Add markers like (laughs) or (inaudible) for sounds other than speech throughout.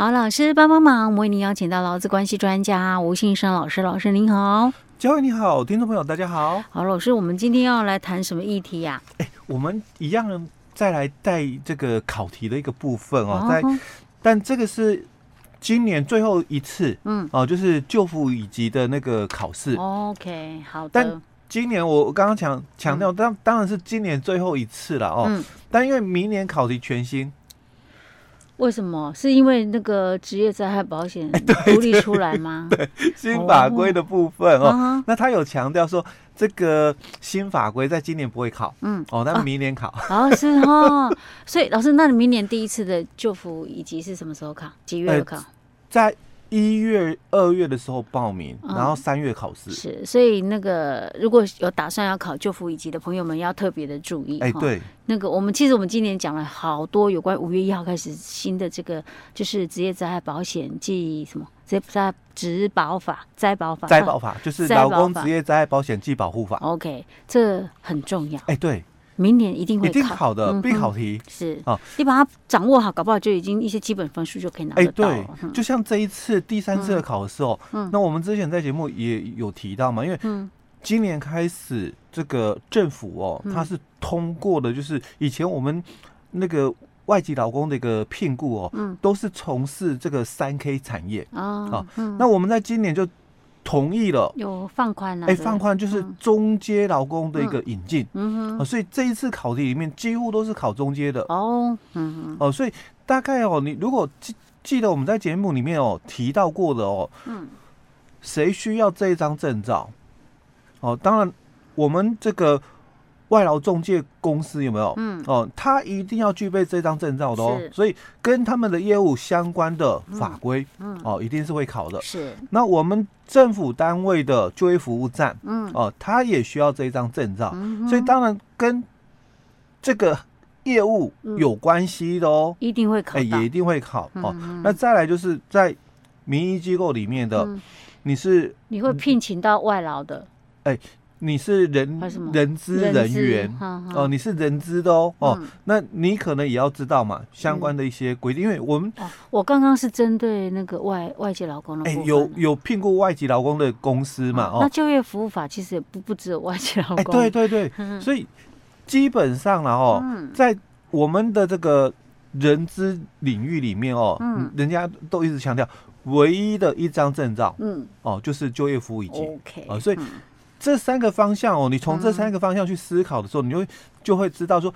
好，老师帮帮忙，我们为您邀请到劳资关系专家吴信生老师，老师您好，嘉惠你好，听众朋友大家好。好，老师，我们今天要来谈什么议题呀、啊？哎，我们一样再来带这个考题的一个部分哦，在、哦，但这个是今年最后一次，嗯，哦，就是就服乙级的那个考试。OK，好的。但今年我刚刚强强调，当、嗯、当然是今年最后一次了哦。嗯。但因为明年考题全新。为什么？是因为那个职业灾害保险独立出来吗？(laughs) 新法规的部分哦，哦。那他有强调说，这个新法规在今年不会考，嗯，哦，那明年考。哦，哦是哦。(laughs) 所以老师，那你明年第一次的就服以及是什么时候考？几月考？在。一月、二月的时候报名，然后三月考试、嗯。是，所以那个如果有打算要考救辅以及的朋友们，要特别的注意。哎，对，那个我们其实我们今年讲了好多有关五月一号开始新的这个，就是职业灾害保险暨什么职业灾职保法、灾保法、灾保法，就是劳工职业灾害保险暨保护法。OK，这很重要。哎，对。明年一定会考，一定考。的必考题、嗯、是。啊，你把它掌握好，搞不好就已经一些基本分数就可以拿得到。哎，对，就像这一次第三次的考试哦，嗯，那我们之前在节目也有提到嘛，因为今年开始这个政府哦，它是通过的，就是以前我们那个外籍劳工的一个聘雇哦，嗯，都是从事这个三 K 产业。啊，那我们在今年就。同意了，有放宽了。哎，放宽就是中阶劳工的一个引进，嗯哼，所以这一次考题里面几乎都是考中阶的。哦，嗯哼，哦，所以大概哦，你如果记记得我们在节目里面哦提到过的哦，嗯，谁需要这一张证照？哦，当然我们这个。外劳中介公司有没有？嗯，哦，他一定要具备这张证照的哦，所以跟他们的业务相关的法规，嗯，嗯，哦，一定是会考的。是，那我们政府单位的就业服务站，嗯，哦，他也需要这一张证照，嗯，所以当然跟这个业务有关系的哦，一定会考，哎，也一定会考。哦。那再来就是在民营机构里面的，你是你会聘请到外劳的，哎。你是人人资人员。哦，你是人资的哦哦，那你可能也要知道嘛，相关的一些规定，因为我们我刚刚是针对那个外外籍劳工的，哎，有有聘过外籍劳工的公司嘛？哦，那就业服务法其实也不不只有外籍劳工，哎，对对对，(laughs) 所以基本上了哦，在我们的这个人资领域里面哦，嗯，人家都一直强调，唯一的一张证照，嗯，哦，就是就业服务以及，OK，啊，所以。这三个方向哦，你从这三个方向去思考的时候，嗯、你就会就会知道说，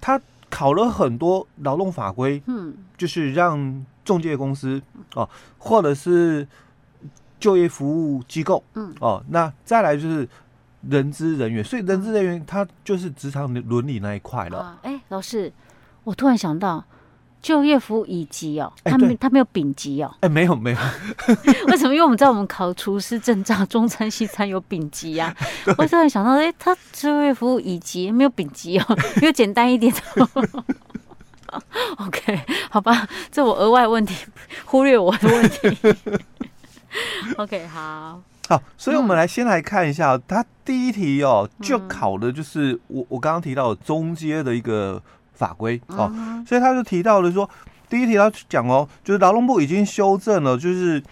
他考了很多劳动法规，嗯，就是让中介公司哦，或者是就业服务机构，嗯，哦，那再来就是人资人员，所以人资人员他就是职场的伦理那一块了。哎、啊，老师，我突然想到。就业服务乙级哦，他没他没有丙级哦，哎，没有没有，(laughs) 为什么？因为我们知道我们考厨师证照，中餐西餐有丙级 (laughs) 呀。我突然想到，哎，他就业服务乙级没有丙级哦，(laughs) 比较简单一点。OK，好吧，这我额外问题，忽略我的问题。OK，好，好，所以我们来先来看一下，他第一题哦，就考的就是我我刚刚提到中阶的一个。法规哦，所以他就提到了说，第一题他讲哦，就是劳动部已经修正了，就是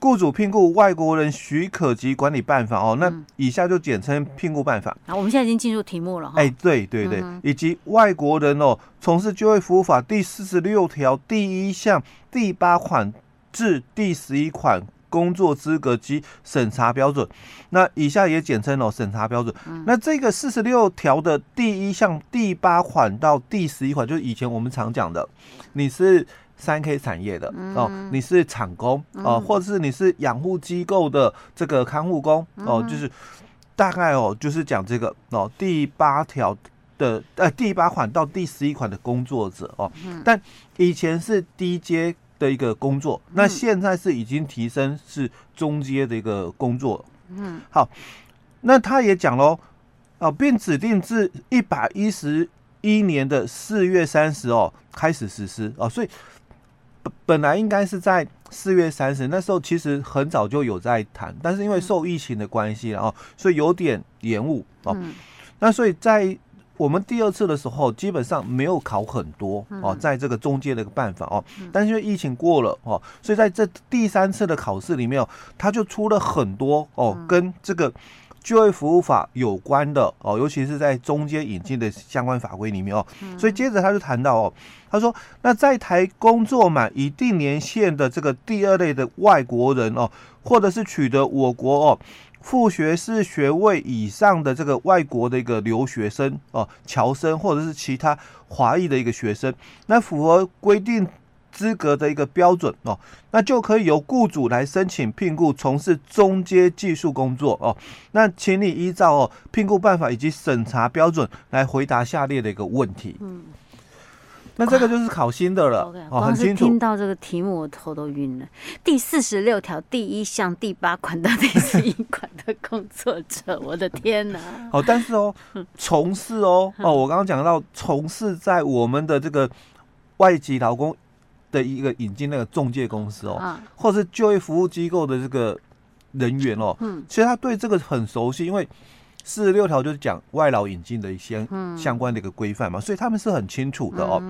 雇主聘雇外国人许可及管理办法哦，那以下就简称聘雇办法。啊，我们现在已经进入题目了哈。哎，对对对，以及外国人哦，从事就业服务法第四十六条第一项第八款至第十一款。工作资格及审查标准，那以下也简称哦，审查标准。嗯、那这个四十六条的第一项第八款到第十一款，就是以前我们常讲的，你是三 K 产业的、嗯、哦，你是厂工哦、嗯，或者是你是养护机构的这个看护工哦，就是大概哦，就是讲这个哦，第八条的呃第八款到第十一款的工作者哦，嗯、但以前是低阶。的一个工作，那现在是已经提升是中阶的一个工作。嗯，好，那他也讲喽，啊，并指定自一百一十一年的四月三十哦开始实施。啊，所以本本来应该是在四月三十那时候，其实很早就有在谈，但是因为受疫情的关系，然后所以有点延误哦。那所以在我们第二次的时候，基本上没有考很多哦，在这个中间的一个办法哦，但是因为疫情过了哦，所以在这第三次的考试里面哦，他就出了很多哦，跟这个就业服务法有关的哦，尤其是在中间引进的相关法规里面哦，所以接着他就谈到哦，他说那在台工作满一定年限的这个第二类的外国人哦，或者是取得我国哦。副学士学位以上的这个外国的一个留学生哦，侨生或者是其他华裔的一个学生，那符合规定资格的一个标准哦，那就可以由雇主来申请聘雇从事中阶技术工作哦。那请你依照哦聘雇办法以及审查标准来回答下列的一个问题。那这个就是考新的了，okay, 哦，很清楚。听到这个题目，我头都晕了。第四十六条第一项第八款到第十一款的工作者，我的天哪！(laughs) 哦，但是哦，从事哦哦，我刚刚讲到从事在我们的这个外籍劳工的一个引进那个中介公司哦，或者是就业服务机构的这个人员哦，嗯，其实他对这个很熟悉，因为。四十六条就是讲外劳引进的一些相关的一个规范嘛，所以他们是很清楚的哦。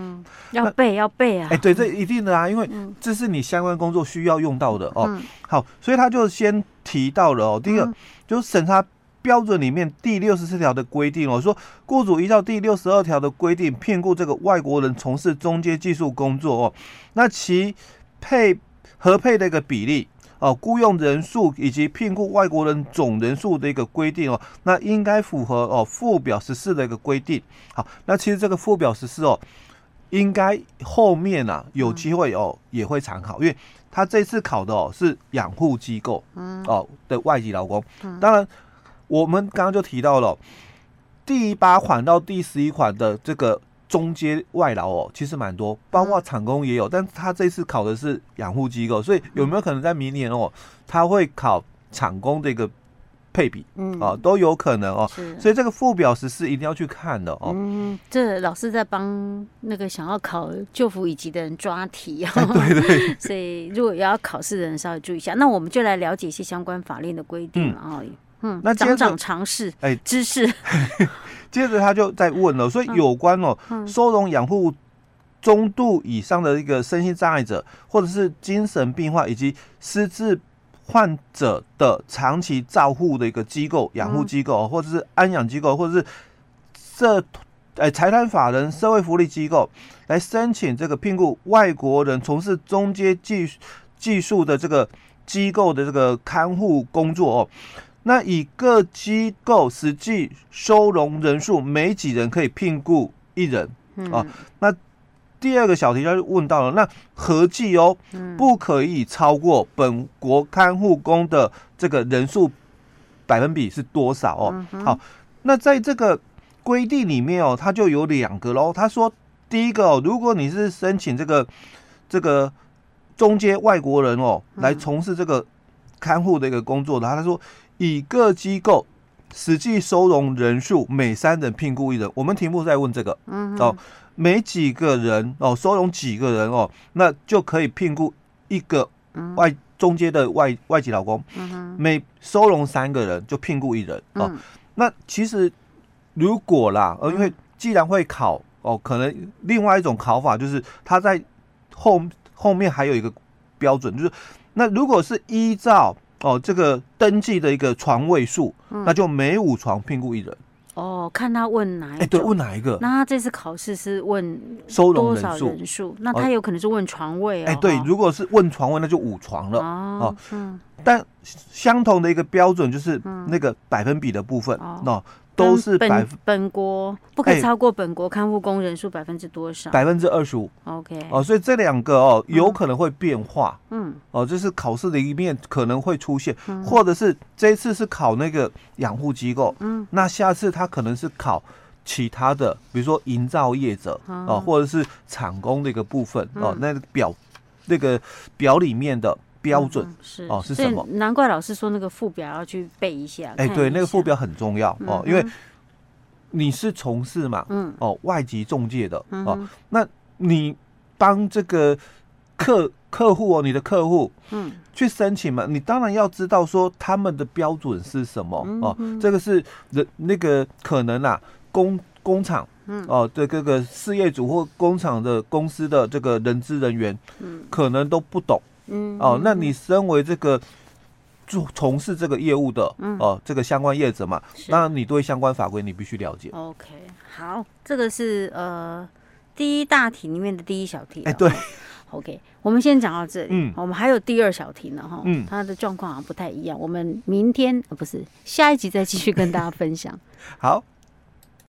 要背要背啊！哎，对，这一定的啊，因为这是你相关工作需要用到的哦。好，所以他就先提到了哦，第一个就是审查标准里面第六十四条的规定哦，说雇主依照第六十二条的规定聘雇这个外国人从事中介技术工作哦，那其配合配的一个比例。哦，雇佣人数以及聘雇外国人总人数的一个规定哦，那应该符合哦附表十四的一个规定。好，那其实这个附表十四哦，应该后面啊有机会哦也会参考，因为他这次考的哦是养护机构哦的外籍劳工。当然，我们刚刚就提到了第八款到第十一款的这个。中阶外劳哦，其实蛮多，包括厂工也有，嗯、但是他这次考的是养护机构，所以有没有可能在明年哦，他会考厂工的一个配比？嗯，啊，都有可能哦。是，所以这个附表十四一定要去看的哦。嗯，这老师在帮那个想要考就服乙级的人抓题 (laughs) 啊。对对。(laughs) 所以如果要考试的人稍微注意一下，那我们就来了解一些相关法令的规定了啊。嗯，那长长常识，哎，知识。(laughs) 接着他就在问了，所以有关哦，收容养护中度以上的一个身心障碍者，或者是精神病患以及失智患者的长期照护的一个机构、养护机构，或者是安养机构，或者是社哎财团法人社会福利机构来申请这个聘雇外国人从事中阶技技术的这个机构的这个看护工作哦。那以各机构实际收容人数，每几人可以聘雇一人啊？那第二个小题他就问到了，那合计哦，不可以超过本国看护工的这个人数百分比是多少哦？好，那在这个规定里面哦，它就有两个喽。他说，第一个哦，如果你是申请这个这个中间外国人哦，来从事这个看护的一个工作的，他说。以各机构实际收容人数每三人聘雇一人，我们题目在问这个，嗯，哦，每几个人哦，收容几个人哦，那就可以聘雇一个外中间的外外籍劳工，嗯，每收容三个人就聘雇一人哦。那其实如果啦，呃，因为既然会考哦，可能另外一种考法就是他在后后面还有一个标准，就是那如果是依照。哦，这个登记的一个床位数，嗯、那就每五床聘雇一人。哦，看他问哪一个？哎，对，问哪一个？那他这次考试是问收容人数？人数？那他有可能是问床位哦。哎，对，如果是问床位，那就五床了。哦，哦嗯，但相同的一个标准就是那个百分比的部分。嗯。哦都是本本国不可以超过本国看护工人数百分之多少？百分之二十五。OK 哦，所以这两个哦有可能会变化。嗯哦，就是考试的一面可能会出现，嗯、或者是这一次是考那个养护机构，嗯，那下次他可能是考其他的，比如说营造业者啊、哦，或者是厂工的一个部分、嗯、哦，那个表那个表里面的。标准、嗯、是哦，是什么？难怪老师说那个附表要去背一下。哎，对，那个附表很重要哦，嗯、因为你是从事嘛，嗯，哦，外籍中介的、嗯、哦，那你帮这个客客户哦，你的客户，嗯，去申请嘛，你当然要知道说他们的标准是什么、哦，这个是人那个可能啊，工。工厂，嗯，哦，对，各个事业主或工厂的公司的这个人资人员，嗯，可能都不懂，嗯，哦，那你身为这个做从事这个业务的，嗯，哦，这个相关业者嘛，那你对相关法规你必须了解。OK，好，这个是呃第一大题里面的第一小题，哎，对。(laughs) OK，我们先讲到这里。嗯，我们还有第二小题呢，哈，嗯，它的状况好像不太一样。我们明天，呃，不是下一集再继续跟大家分享。(laughs) 好。